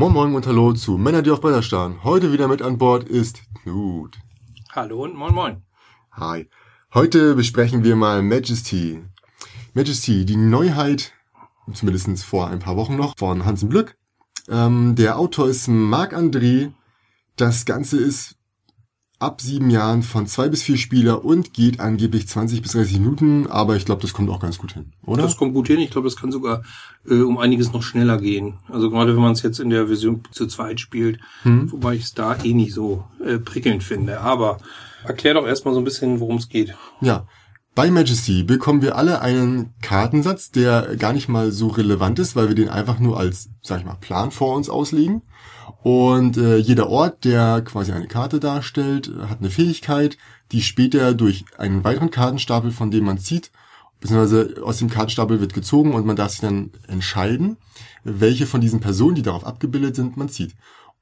Moin Moin und Hallo zu Männer, die auf Bretter starren. Heute wieder mit an Bord ist Knut. Hallo und Moin Moin. Hi. Heute besprechen wir mal Majesty. Majesty, die Neuheit, zumindest vor ein paar Wochen noch, von Hansen Blück. Ähm, der Autor ist Marc-André. Das Ganze ist ab sieben Jahren von zwei bis vier Spieler und geht angeblich 20 bis 30 Minuten, aber ich glaube, das kommt auch ganz gut hin, oder? Das kommt gut hin. Ich glaube, das kann sogar äh, um einiges noch schneller gehen. Also gerade wenn man es jetzt in der Version zu zweit spielt, hm. wobei ich es da eh nicht so äh, prickelnd finde. Aber erklär doch erstmal so ein bisschen, worum es geht. Ja. Bei Majesty bekommen wir alle einen Kartensatz, der gar nicht mal so relevant ist, weil wir den einfach nur als, sag ich mal, Plan vor uns auslegen. Und äh, jeder Ort, der quasi eine Karte darstellt, hat eine Fähigkeit, die später durch einen weiteren Kartenstapel, von dem man zieht, beziehungsweise aus dem Kartenstapel wird gezogen und man darf sich dann entscheiden, welche von diesen Personen, die darauf abgebildet sind, man zieht.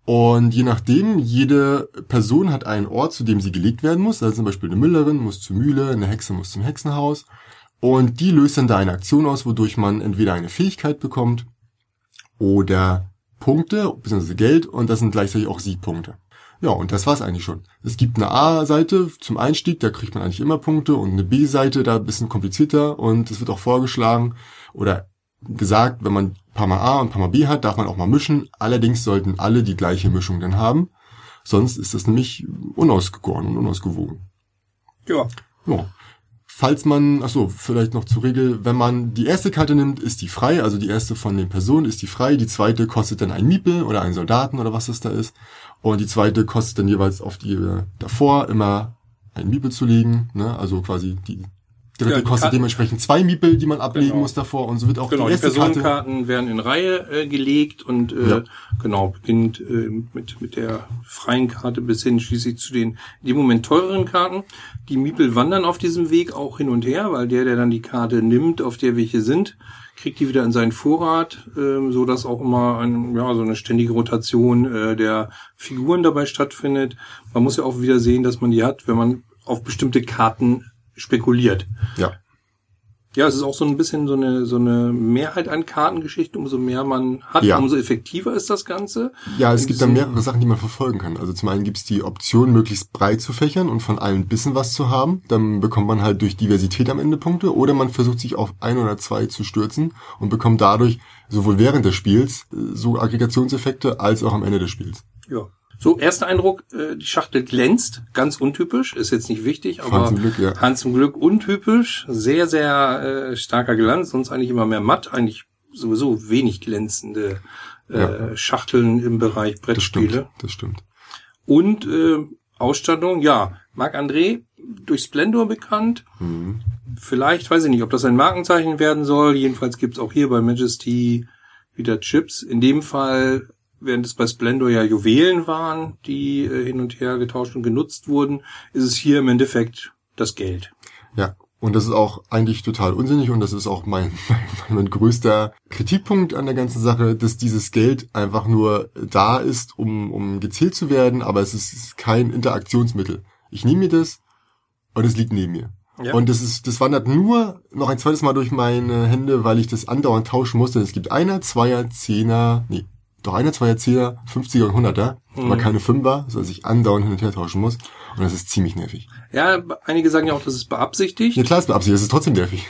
Und je nachdem, jede Person hat einen Ort, zu dem sie gelegt werden muss. Also zum Beispiel eine Müllerin muss zur Mühle, eine Hexe muss zum Hexenhaus. Und die löst dann da eine Aktion aus, wodurch man entweder eine Fähigkeit bekommt oder Punkte, beziehungsweise Geld und das sind gleichzeitig auch Siegpunkte. Ja, und das war's eigentlich schon. Es gibt eine A-Seite zum Einstieg, da kriegt man eigentlich immer Punkte und eine B-Seite, da ein bisschen komplizierter und es wird auch vorgeschlagen oder gesagt, wenn man ein paar mal A und ein paar mal B hat, darf man auch mal mischen. Allerdings sollten alle die gleiche Mischung dann haben. Sonst ist das nämlich unausgegoren und unausgewogen. Ja. Ja. Falls man, ach so, vielleicht noch zur Regel, wenn man die erste Karte nimmt, ist die frei, also die erste von den Personen ist die frei, die zweite kostet dann ein Miepel oder einen Soldaten oder was das da ist. Und die zweite kostet dann jeweils auf die äh, davor immer ein Miepel zu legen, ne? also quasi die dritte ja, kostet dementsprechend zwei Miepel, die man ablegen genau. muss davor und so wird auch genau, die erste die Personenkarten Karte werden in Reihe äh, gelegt und äh, ja. genau beginnt äh, mit mit der freien Karte bis hin schließlich zu den in dem Moment teureren Karten. Die Miepel wandern auf diesem Weg auch hin und her, weil der, der dann die Karte nimmt, auf der welche sind, kriegt die wieder in seinen Vorrat, äh, so dass auch immer ein, ja so eine ständige Rotation äh, der Figuren dabei stattfindet. Man muss ja auch wieder sehen, dass man die hat, wenn man auf bestimmte Karten spekuliert. Ja. Ja, es ist auch so ein bisschen so eine, so eine Mehrheit an Kartengeschichten. Umso mehr man hat, ja. umso effektiver ist das Ganze. Ja, es gibt da mehrere Sachen, die man verfolgen kann. Also zum einen gibt es die Option, möglichst breit zu fächern und von allen ein bisschen was zu haben. Dann bekommt man halt durch Diversität am Ende Punkte. Oder man versucht sich auf ein oder zwei zu stürzen und bekommt dadurch sowohl während des Spiels äh, so Aggregationseffekte als auch am Ende des Spiels. Ja. So, erster Eindruck, äh, die Schachtel glänzt, ganz untypisch, ist jetzt nicht wichtig, aber Hans zum Glück, ja. Hans zum Glück untypisch, sehr, sehr äh, starker Glanz, sonst eigentlich immer mehr matt, eigentlich sowieso wenig glänzende äh, ja. Schachteln im Bereich Brettspiele. Das stimmt. Das stimmt. Und äh, Ausstattung, ja, Marc André, durch Splendor bekannt. Mhm. Vielleicht, weiß ich nicht, ob das ein Markenzeichen werden soll. Jedenfalls gibt's auch hier bei Majesty wieder Chips. In dem Fall während es bei Splendor ja Juwelen waren, die äh, hin und her getauscht und genutzt wurden, ist es hier im Endeffekt das Geld. Ja, und das ist auch eigentlich total unsinnig und das ist auch mein, mein, mein größter Kritikpunkt an der ganzen Sache, dass dieses Geld einfach nur da ist, um, um gezählt zu werden, aber es ist, kein Interaktionsmittel. Ich nehme mir das und es liegt neben mir. Ja. Und das ist, das wandert nur noch ein zweites Mal durch meine Hände, weil ich das andauernd tauschen musste. Es gibt einer, zweier, zehner, nee, doch einer, zwei Erzähler, 50er und 100er, mhm. aber keine Fünfer, sodass ich andauernd hin und her tauschen muss. Und das ist ziemlich nervig. Ja, einige sagen ja auch, das ist beabsichtigt. Ja klar, ist beabsichtigt, das ist trotzdem nervig.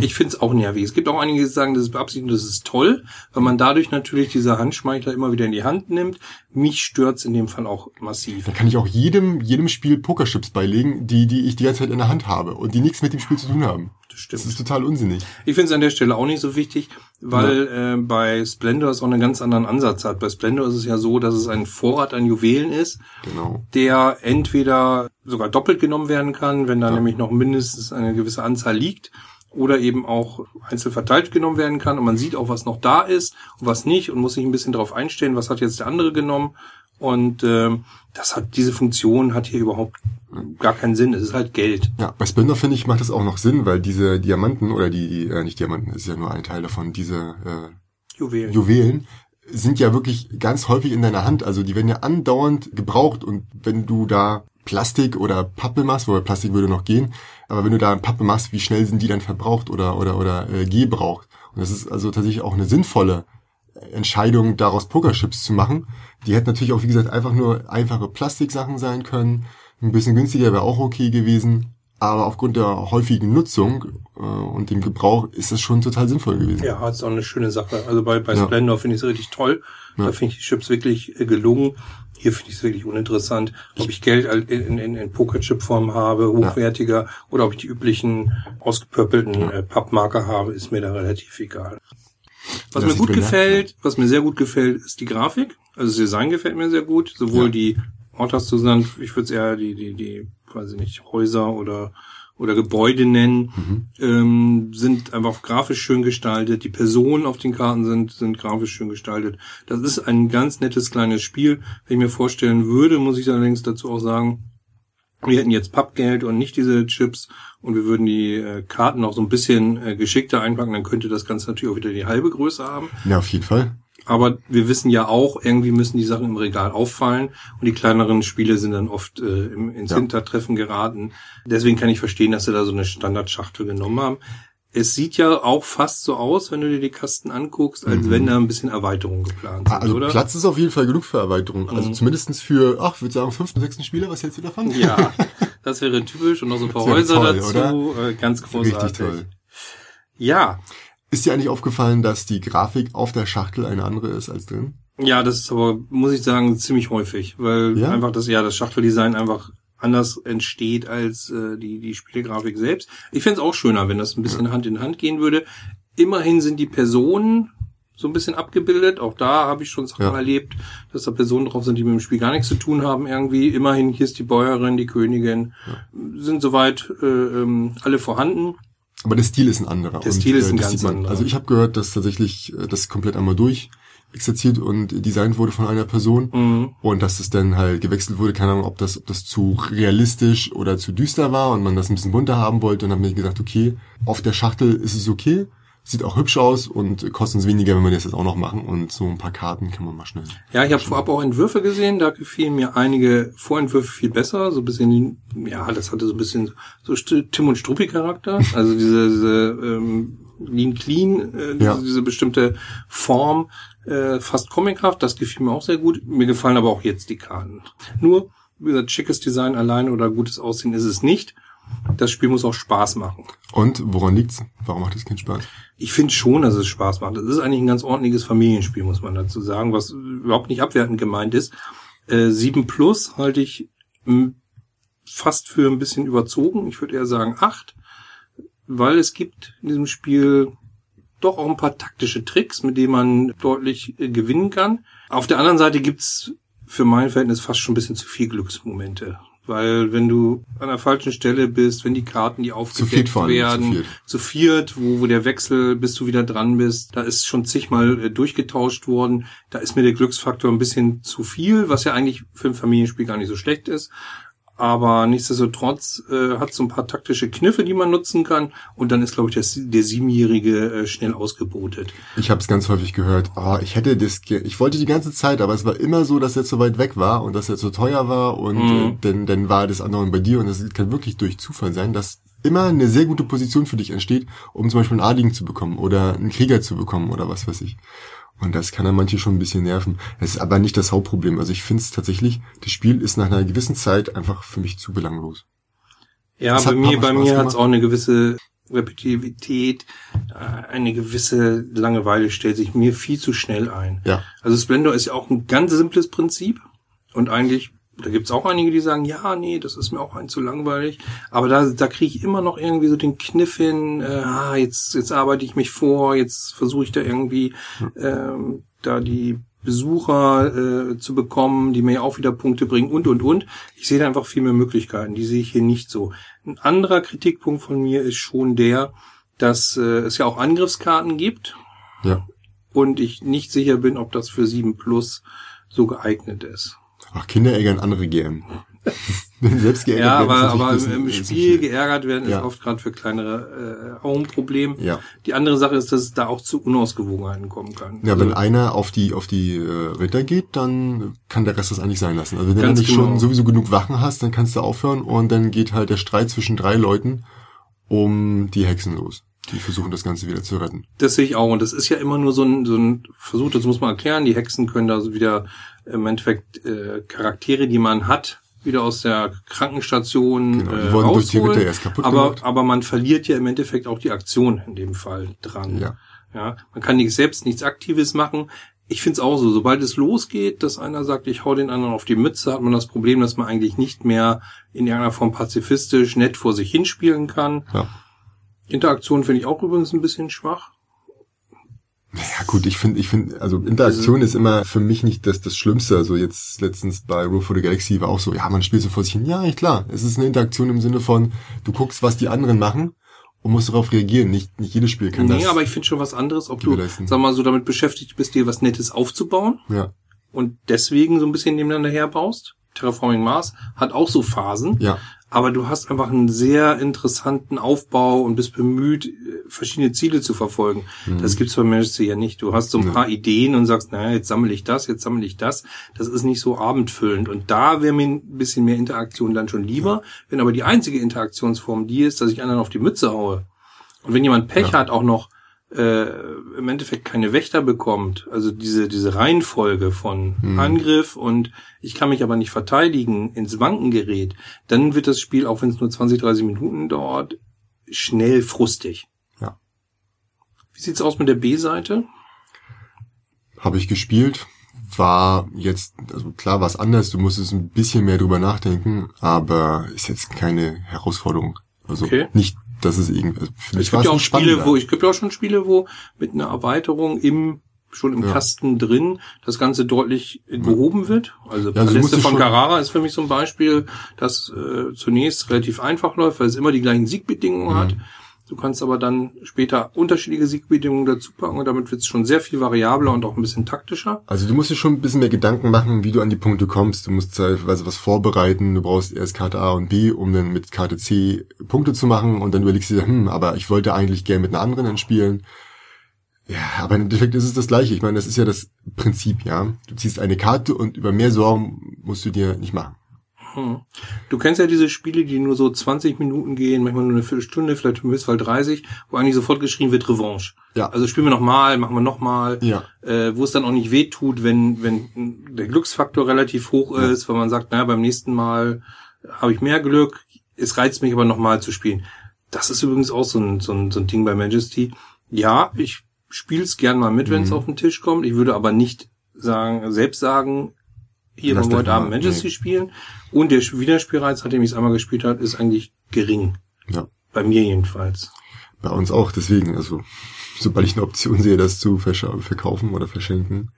Ich finde es auch nervig. Es gibt auch einige, die sagen, das ist beabsichtigt und das ist toll, weil man dadurch natürlich diese Handschmeichler immer wieder in die Hand nimmt. Mich stört's in dem Fall auch massiv. Da kann ich auch jedem, jedem Spiel Pokerchips beilegen, die, die ich die ganze Zeit in der Hand habe und die nichts mit dem Spiel zu tun haben. Das stimmt. Das ist total unsinnig. Ich finde es an der Stelle auch nicht so wichtig, weil ja. äh, bei Splendor es auch einen ganz anderen Ansatz hat. Bei Splendor ist es ja so, dass es ein Vorrat an Juwelen ist, genau. der entweder sogar doppelt genommen werden kann, wenn da ja. nämlich noch mindestens eine gewisse Anzahl liegt, oder eben auch einzeln verteilt genommen werden kann und man sieht auch, was noch da ist und was nicht und muss sich ein bisschen darauf einstellen, was hat jetzt der andere genommen und äh, das hat diese Funktion hat hier überhaupt gar keinen Sinn. Es ist halt Geld. Ja, bei Splendor finde ich macht das auch noch Sinn, weil diese Diamanten oder die äh, nicht Diamanten ist ja nur ein Teil davon. Diese äh, Juwelen. Juwelen sind ja wirklich ganz häufig in deiner Hand. Also die werden ja andauernd gebraucht und wenn du da Plastik oder Pappe machst, wobei Plastik würde noch gehen, aber wenn du da Pappe machst, wie schnell sind die dann verbraucht oder oder oder äh, gebraucht? Und das ist also tatsächlich auch eine sinnvolle Entscheidung, daraus Pokerchips zu machen. Die hätten natürlich auch, wie gesagt, einfach nur einfache Plastiksachen sein können. Ein bisschen günstiger wäre auch okay gewesen. Aber aufgrund der häufigen Nutzung äh, und dem Gebrauch ist das schon total sinnvoll gewesen. Ja, ist auch eine schöne Sache. Also bei, bei Splendor ja. finde ich es richtig toll. Ja. Da finde ich die Chips wirklich äh, gelungen. Hier finde ich es wirklich uninteressant, ob ich Geld in, in, in Pokerchip-Form habe, hochwertiger, ja. oder ob ich die üblichen ausgepöppelten äh, Pappmarker habe, ist mir da relativ egal. Was das mir gut gefällt, was mir sehr gut gefällt, ist die Grafik. Also das Design gefällt mir sehr gut. Sowohl ja. die Ortas zusammen, ich würde es eher die, die, die, weiß ich nicht, Häuser oder oder Gebäude nennen, mhm. ähm, sind einfach grafisch schön gestaltet. Die Personen auf den Karten sind, sind grafisch schön gestaltet. Das ist ein ganz nettes kleines Spiel. Wenn ich mir vorstellen würde, muss ich allerdings dazu auch sagen, wir hätten jetzt Pappgeld und nicht diese Chips und wir würden die äh, Karten noch so ein bisschen äh, geschickter einpacken, dann könnte das Ganze natürlich auch wieder die halbe Größe haben. Ja, auf jeden Fall. Aber wir wissen ja auch, irgendwie müssen die Sachen im Regal auffallen und die kleineren Spiele sind dann oft äh, ins ja. Hintertreffen geraten. Deswegen kann ich verstehen, dass sie da so eine Standardschachtel genommen haben. Es sieht ja auch fast so aus, wenn du dir die Kasten anguckst, als mhm. wenn da ein bisschen Erweiterung geplant sind, also oder? Platz ist auf jeden Fall genug für Erweiterung. Also mhm. zumindestens für, ach, ich würde sagen, fünften, sechsten Spieler, was hältst du davon? Ja, das wäre typisch und noch so ein paar Häuser toll, dazu, oder? Äh, ganz großartig. Richtig toll. Ja, ist dir eigentlich aufgefallen, dass die Grafik auf der Schachtel eine andere ist als drin? Ja, das ist aber, muss ich sagen, ziemlich häufig, weil ja? einfach das, ja, das Schachteldesign einfach anders entsteht als äh, die, die Spielgrafik selbst. Ich fände es auch schöner, wenn das ein bisschen. Hand in Hand gehen würde. Immerhin sind die Personen so ein bisschen abgebildet. Auch da habe ich schon Sachen ja. erlebt, dass da Personen drauf sind, die mit dem Spiel gar nichts zu tun haben irgendwie. Immerhin, hier ist die Bäuerin, die Königin, ja. sind soweit äh, ähm, alle vorhanden. Aber der Stil ist ein anderer. Der Stil und, ist ein äh, ganz anderer. Also ich habe gehört, dass tatsächlich äh, das komplett einmal durch exerziert und designt wurde von einer Person mhm. und dass es dann halt gewechselt wurde, keine Ahnung, ob das, ob das zu realistisch oder zu düster war und man das ein bisschen bunter haben wollte und dann habe ich gesagt, okay, auf der Schachtel ist es okay, Sieht auch hübsch aus und kostet uns weniger, wenn wir das jetzt auch noch machen. Und so ein paar Karten kann man mal schnell. Ja, ich habe vorab auch Entwürfe gesehen, da gefielen mir einige Vorentwürfe viel besser. So ein bisschen, ja, das hatte so ein bisschen so Tim und Struppi-Charakter. Also diese, diese ähm, Lean Clean, äh, ja. diese, diese bestimmte Form, äh, fast comichaft, das gefiel mir auch sehr gut. Mir gefallen aber auch jetzt die Karten. Nur, wie gesagt, schickes Design allein oder gutes Aussehen ist es nicht das Spiel muss auch Spaß machen. Und woran liegt's? Warum macht es keinen Spaß? Ich finde schon, dass es Spaß macht. Es ist eigentlich ein ganz ordentliches Familienspiel, muss man dazu sagen, was überhaupt nicht abwertend gemeint ist. Äh, 7 Plus halte ich fast für ein bisschen überzogen. Ich würde eher sagen 8, weil es gibt in diesem Spiel doch auch ein paar taktische Tricks, mit denen man deutlich äh, gewinnen kann. Auf der anderen Seite gibt's für mein Verhältnis fast schon ein bisschen zu viel Glücksmomente. Weil wenn du an der falschen Stelle bist, wenn die Karten, die aufgedeckt werden, zu viert, zu viert wo, wo der Wechsel, bis du wieder dran bist, da ist schon zigmal äh, durchgetauscht worden. Da ist mir der Glücksfaktor ein bisschen zu viel, was ja eigentlich für ein Familienspiel gar nicht so schlecht ist. Aber nichtsdestotrotz äh, hat so ein paar taktische Kniffe, die man nutzen kann. Und dann ist, glaube ich, das, der Siebenjährige äh, schnell ausgebotet. Ich habe es ganz häufig gehört. Ah, ich hätte das, ich wollte die ganze Zeit, aber es war immer so, dass er zu weit weg war und dass er zu teuer war und mhm. äh, dann, dann war das andere bei dir. Und das kann wirklich durch Zufall sein, dass immer eine sehr gute Position für dich entsteht, um zum Beispiel einen Adligen zu bekommen oder einen Krieger zu bekommen oder was weiß ich. Und das kann dann manche schon ein bisschen nerven. Es ist aber nicht das Hauptproblem. Also ich finde es tatsächlich, das Spiel ist nach einer gewissen Zeit einfach für mich zu belanglos. Ja, das bei mir, bei mir hat es auch eine gewisse Repetitivität, äh, eine gewisse Langeweile stellt sich mir viel zu schnell ein. Ja. Also Splendor ist ja auch ein ganz simples Prinzip und eigentlich da gibt's auch einige, die sagen, ja, nee, das ist mir auch ein zu langweilig. Aber da, da kriege ich immer noch irgendwie so den Kniff hin, äh, ah, jetzt, jetzt arbeite ich mich vor, jetzt versuche ich da irgendwie ähm, da die Besucher äh, zu bekommen, die mir auch wieder Punkte bringen und und und. Ich sehe da einfach viel mehr Möglichkeiten. Die sehe ich hier nicht so. Ein anderer Kritikpunkt von mir ist schon der, dass äh, es ja auch Angriffskarten gibt. Ja. Und ich nicht sicher bin, ob das für 7 Plus so geeignet ist. Ach, Kinder ärgern andere gern. Selbst geärgert ja, aber, aber im, im Spiel geärgert werden ist ja. oft gerade für kleinere äh, auch ein Problem. Ja. Die andere Sache ist, dass es da auch zu Unausgewogenheiten kommen kann. Ja, also, wenn einer auf die auf die äh, Ritter geht, dann kann der Rest das eigentlich sein lassen. Also wenn du nicht genau. schon sowieso genug Wachen hast, dann kannst du aufhören und dann geht halt der Streit zwischen drei Leuten um die Hexen los. Die versuchen das Ganze wieder zu retten. Das sehe ich auch. Und das ist ja immer nur so ein, so ein Versuch, das muss man erklären. Die Hexen können da so wieder im Endeffekt äh, Charaktere, die man hat, wieder aus der Krankenstation Genau, die äh, rausholen. Ritter erst kaputt aber, gemacht. aber man verliert ja im Endeffekt auch die Aktion in dem Fall dran. Ja. Ja, man kann nicht selbst nichts Aktives machen. Ich find's auch so, sobald es losgeht, dass einer sagt, ich hau den anderen auf die Mütze, hat man das Problem, dass man eigentlich nicht mehr in irgendeiner Form pazifistisch nett vor sich hinspielen kann. Ja. Interaktion finde ich auch übrigens ein bisschen schwach. Ja gut, ich finde, ich finde, also Interaktion ist immer für mich nicht das, das Schlimmste. Also jetzt letztens bei Road for the Galaxy war auch so, ja, man spielt so vor sich hin. Ja, klar. Es ist eine Interaktion im Sinne von, du guckst, was die anderen machen und musst darauf reagieren. Nicht, nicht jedes Spiel kann nee, das. aber ich finde schon was anderes, ob du, gewährleisten. sag mal, so damit beschäftigt bist, dir was Nettes aufzubauen ja, und deswegen so ein bisschen nebeneinander herbaust. Terraforming Mars hat auch so Phasen, ja, aber du hast einfach einen sehr interessanten Aufbau und bist bemüht, äh, verschiedene Ziele zu verfolgen. Mhm. Das gibt's bei Majesty ja nicht. Du hast so ein paar Ideen und sagst, naja, jetzt sammle ich das, jetzt sammle ich das. Das ist nicht so abendfüllend. Und da wäre mir ein bisschen mehr Interaktion dann schon lieber. Wenn aber die einzige Interaktionsform die ist, dass ich anderen auf die Mütze haue. Und wenn jemand Pech Ja. hat, auch noch äh, im Endeffekt keine Wächter bekommt, also diese diese Reihenfolge von Mhm. Angriff und ich kann mich aber nicht verteidigen, ins Wanken gerät, dann wird das Spiel, auch wenn es nur 20, 30 Minuten dauert, schnell frustig. Ja. Wie sieht's aus mit der B-Seite? habe ich gespielt. War jetzt, also klar, was anders. Du musstest ein bisschen mehr drüber nachdenken, aber ist jetzt keine Herausforderung. Also Okay. nicht, dass es irgendwie. Also Es gibt ja auch Spiele, wo ich gibt ja auch schon Spiele, wo mit einer Erweiterung im schon im Ja. Kasten drin das Ganze deutlich gehoben wird. Also Ja, also Paläste von Carrara ist für mich so ein Beispiel, das äh, zunächst relativ einfach läuft, weil es immer die gleichen Siegbedingungen Mhm. hat. Du kannst aber dann später unterschiedliche Siegbedingungen dazu packen und damit wird es schon sehr viel variabler und auch ein bisschen taktischer. Also du musst dir schon ein bisschen mehr Gedanken machen, wie du an die Punkte kommst. Du musst teilweise was vorbereiten. Du brauchst erst Karte A und B, um dann mit Karte C Punkte zu machen. Und dann überlegst du dir, hm, aber ich wollte eigentlich gerne mit einer anderen dann spielen. Ja, aber im Endeffekt ist es das Gleiche. Ich meine, das ist ja das Prinzip, ja. Du ziehst eine Karte und über mehr Sorgen musst du dir nicht machen. Hm. Du kennst ja diese Spiele, die nur so 20 Minuten gehen, manchmal nur eine Viertelstunde, vielleicht im Höchstfall 30, wo eigentlich sofort geschrien wird Revanche. Ja. Also spielen wir nochmal, machen wir nochmal. Ja. Äh, wo es dann auch nicht weh tut, wenn, wenn der Glücksfaktor relativ hoch Ja. ist, weil man sagt, naja, beim nächsten Mal habe ich mehr Glück, es reizt mich aber nochmal zu spielen. Das ist übrigens auch so ein, so ein, so ein Ding bei Majesty. Ja, ich spiele es gern mal mit, wenn es Mhm. auf den Tisch kommt. Ich würde aber nicht sagen, selbst sagen, hier das heute Abend Majesty nee. spielen. Und der Wiederspielreiz, nachdem ich es einmal gespielt habe, ist eigentlich gering. Ja. Bei mir jedenfalls. Bei uns auch. Deswegen, also sobald ich eine Option sehe, das zu verkaufen oder verschenken,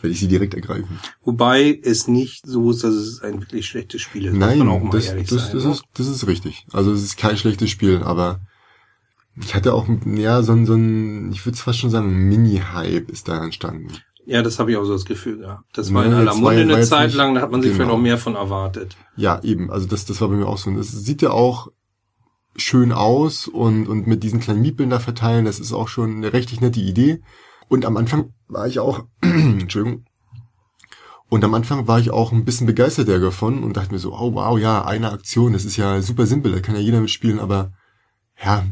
werde ich sie direkt ergreifen. Wobei es nicht so ist, dass es ein wirklich schlechtes Spiel ist. Nein, das, ehrlich das, sein, das, ne? ist, das ist richtig. Also es ist kein schlechtes Spiel, aber ich hatte auch, ja, so ein, so ein ich würde fast schon sagen, Mini-Hype ist da entstanden. Ja, das habe ich auch so das Gefühl gehabt. Das Ja, war in aller Munde eine Zeit nicht- lang, da hat man sich genau. vielleicht auch mehr von erwartet. Ja, eben, also das, das war bei mir auch so. Und es sieht ja auch schön aus und, und mit diesen kleinen Miepeln da verteilen, das ist auch schon eine richtig nette Idee. Und am Anfang war ich auch, Entschuldigung, und am Anfang war ich auch ein bisschen begeistert davon und dachte mir so, oh wow, ja, eine Aktion, das ist ja super simpel, da kann ja jeder mitspielen, aber ja,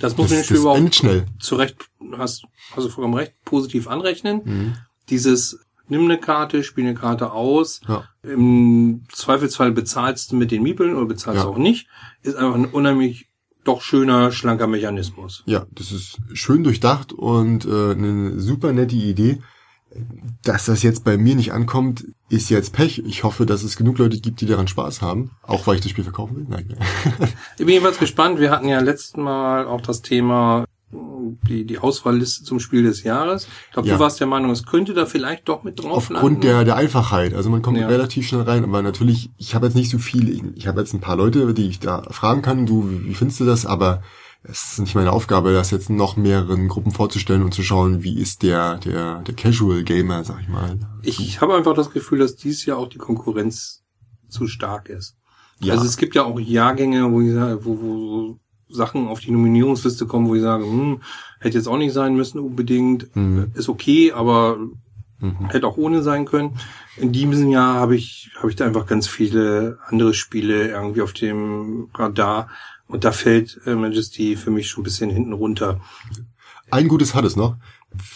Das muss das, man das überhaupt schnell. zu Recht, hast, hast du vollkommen recht, positiv anrechnen. Mhm. Dieses, nimm eine Karte, spiel eine Karte aus, Ja. im Zweifelsfall bezahlst du mit den Miepeln oder bezahlst Ja. auch nicht, ist einfach ein unheimlich doch schöner, schlanker Mechanismus. Ja, das ist schön durchdacht und äh, eine super nette Idee. Dass das jetzt bei mir nicht ankommt, ist jetzt Pech. Ich hoffe, dass es genug Leute gibt, die daran Spaß haben. Auch weil ich das Spiel verkaufen will. Nein. Ich bin jedenfalls gespannt. Wir hatten ja letztes Mal auch das Thema die, die Auswahlliste zum Spiel des Jahres. Ich glaube, Ja. du warst der Meinung, es könnte da vielleicht doch mit drauf Aufgrund der, der Einfachheit. Also man kommt Ja. relativ schnell rein, aber natürlich, ich habe jetzt nicht so viele. Ich, habe jetzt ein paar Leute, die ich da fragen kann, du, wie, findest du das? Aber es ist nicht meine Aufgabe, das jetzt noch mehreren Gruppen vorzustellen und zu schauen, wie ist der, der, der Casual Gamer, sag ich mal. Ich habe einfach das Gefühl, dass dies Jahr auch die Konkurrenz zu stark ist. Ja. Also es gibt ja auch Jahrgänge, wo wo, wo Sachen auf die Nominierungsliste kommen, wo ich sage, hm, hätte jetzt auch nicht sein müssen unbedingt, Mhm. ist okay, aber Mhm. hätte auch ohne sein können. In diesem Jahr habe ich habe ich da einfach ganz viele andere Spiele irgendwie auf dem Radar Und da fällt äh, Majesty für mich schon ein bisschen hinten runter. Ein gutes hat es noch.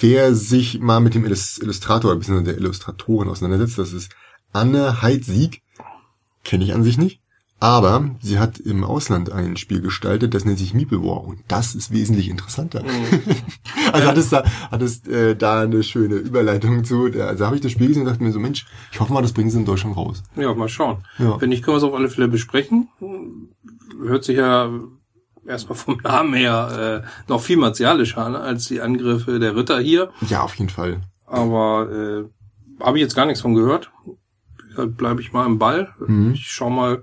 Wer sich mal mit dem Illustrator, bzw. der Illustratorin auseinandersetzt, das ist Anne Heidsieg. Kenne ich an sich nicht. Aber sie hat im Ausland ein Spiel gestaltet, das nennt sich Meeple War und das ist wesentlich interessanter. Mhm. also hat es da, hat es äh, da eine schöne Überleitung zu. Also habe ich das Spiel gesehen und dachte mir so, Mensch, ich hoffe mal, das bringen sie in Deutschland raus. Ja, mal schauen. Ja. Wenn nicht, können wir es auf alle Fälle besprechen. Hört sich ja erstmal vom Namen her äh, noch viel martialischer an als die Angriffe der Ritter hier. Ja, auf jeden Fall. Aber äh, habe ich jetzt gar nichts von gehört. Bleibe ich mal im Ball. Mhm. Ich schau mal,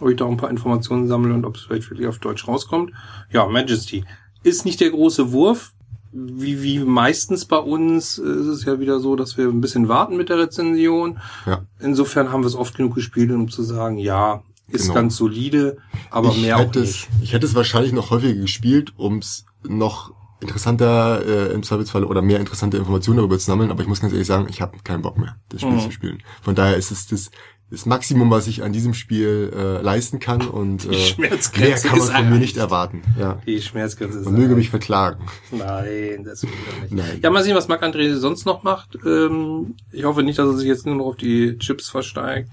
ob ich da ein paar Informationen sammle und ob es vielleicht wirklich auf Deutsch rauskommt. Ja, Majesty. Ist nicht der große Wurf. Wie, wie meistens bei uns ist es ja wieder so, dass wir ein bisschen warten mit der Rezension. Ja. Insofern haben wir es oft genug gespielt, um zu sagen, ja, ist genau. ganz solide, aber ich mehr auch nicht. Es, ich hätte es wahrscheinlich noch häufiger gespielt, um es noch interessanter äh, im Zweifelsfall oder mehr interessante Informationen darüber zu sammeln, aber ich muss ganz ehrlich sagen, ich habe keinen Bock mehr, das Spiel mhm. zu spielen. Von daher ist es das das Maximum, was ich an diesem Spiel äh, leisten kann und äh, mehr kann man von mir nicht erwarten. Ja. Die Schmerzgrenze Man möge mich verklagen. Nein, das will ich nicht. Nein. Ja, mal sehen, was Marc André sonst noch macht. Ähm, ich hoffe nicht, dass er sich jetzt nur noch auf die Chips versteigt.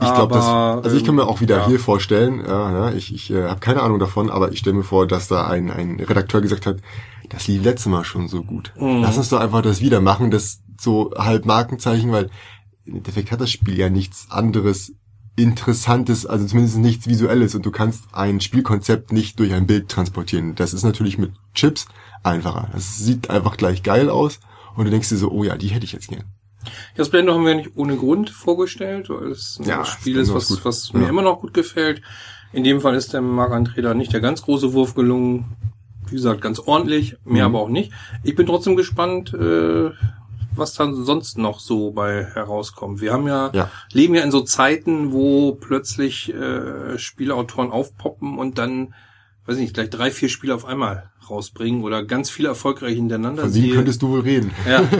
Ich glaube, das. Also ich kann mir auch wieder ja. hier vorstellen. Ja, ich ich äh, habe keine Ahnung davon, aber ich stelle mir vor, dass da ein ein Redakteur gesagt hat, das lief letztes Mal schon so gut. Mhm. Lass uns doch einfach das wieder machen, das so halb Markenzeichen, weil im Endeffekt hat das Spiel ja nichts anderes Interessantes, also zumindest nichts Visuelles und du kannst ein Spielkonzept nicht durch ein Bild transportieren. Das ist natürlich mit Chips einfacher. Das sieht einfach gleich geil aus und du denkst dir so, oh ja, die hätte ich jetzt gern. Ja, Splendor haben wir nicht ohne Grund vorgestellt, weil es ein ja, Spiel ist, was, was mir ja. immer noch gut gefällt. In dem Fall ist der Marc André nicht der ganz große Wurf gelungen. Wie gesagt, ganz ordentlich, mehr mhm. aber auch nicht. Ich bin trotzdem gespannt, äh, was dann sonst noch so bei herauskommt. Wir haben ja, ja. leben ja in so Zeiten, wo plötzlich äh, Spielautoren aufpoppen und dann, weiß nicht, gleich drei, vier Spiele auf einmal rausbringen oder ganz viele erfolgreich hintereinander. Von denen könntest du wohl reden. Ja.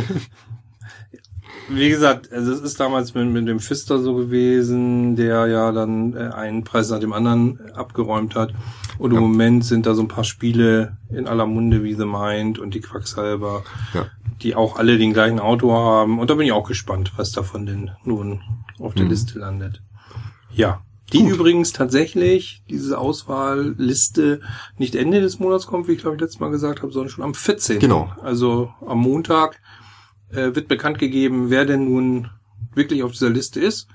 Wie gesagt, also es ist damals mit, mit dem Pfister so gewesen, der ja dann äh, einen Preis nach dem anderen abgeräumt hat. Und im Moment sind da so ein paar Spiele in aller Munde wie The Mind und die Quacksalber. Ja die auch alle den gleichen Autor haben. Und da bin ich auch gespannt, was davon denn nun auf der mhm. Liste landet. Ja. Die Gut. übrigens tatsächlich, diese Auswahlliste, nicht Ende des Monats kommt, wie ich glaube ich letztes Mal gesagt habe, sondern schon am 14. Genau. Also am Montag äh, wird bekannt gegeben, wer denn nun wirklich auf dieser Liste ist.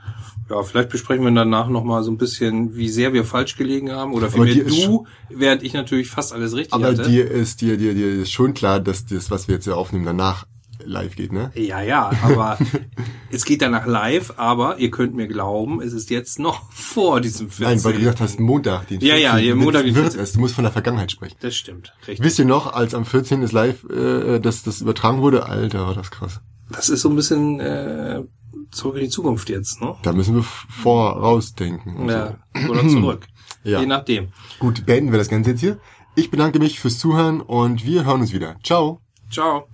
Ja, vielleicht besprechen wir danach nochmal so ein bisschen, wie sehr wir falsch gelegen haben oder vielmehr du, während ich natürlich fast alles richtig aber hatte. Aber dir ist dir, dir, dir ist schon klar, dass das, was wir jetzt hier aufnehmen, danach live geht, ne? Ja, ja, aber es geht danach live, aber ihr könnt mir glauben, es ist jetzt noch vor diesem 14. Nein, weil du gesagt hast, Montag, den 14. Ja, ja, ja Montag, den 14. Es. Du musst von der Vergangenheit sprechen. Das stimmt, richtig. Wisst ihr noch, als am 14. ist live, äh, das, das übertragen wurde? Alter, war das krass. Das ist so ein bisschen, äh, zurück in die Zukunft jetzt, ne? Da müssen wir vorausdenken. Ja, so. oder zurück. ja. Je nachdem. Gut, beenden wir das Ganze jetzt hier. Ich bedanke mich fürs Zuhören und wir hören uns wieder. Ciao. Ciao.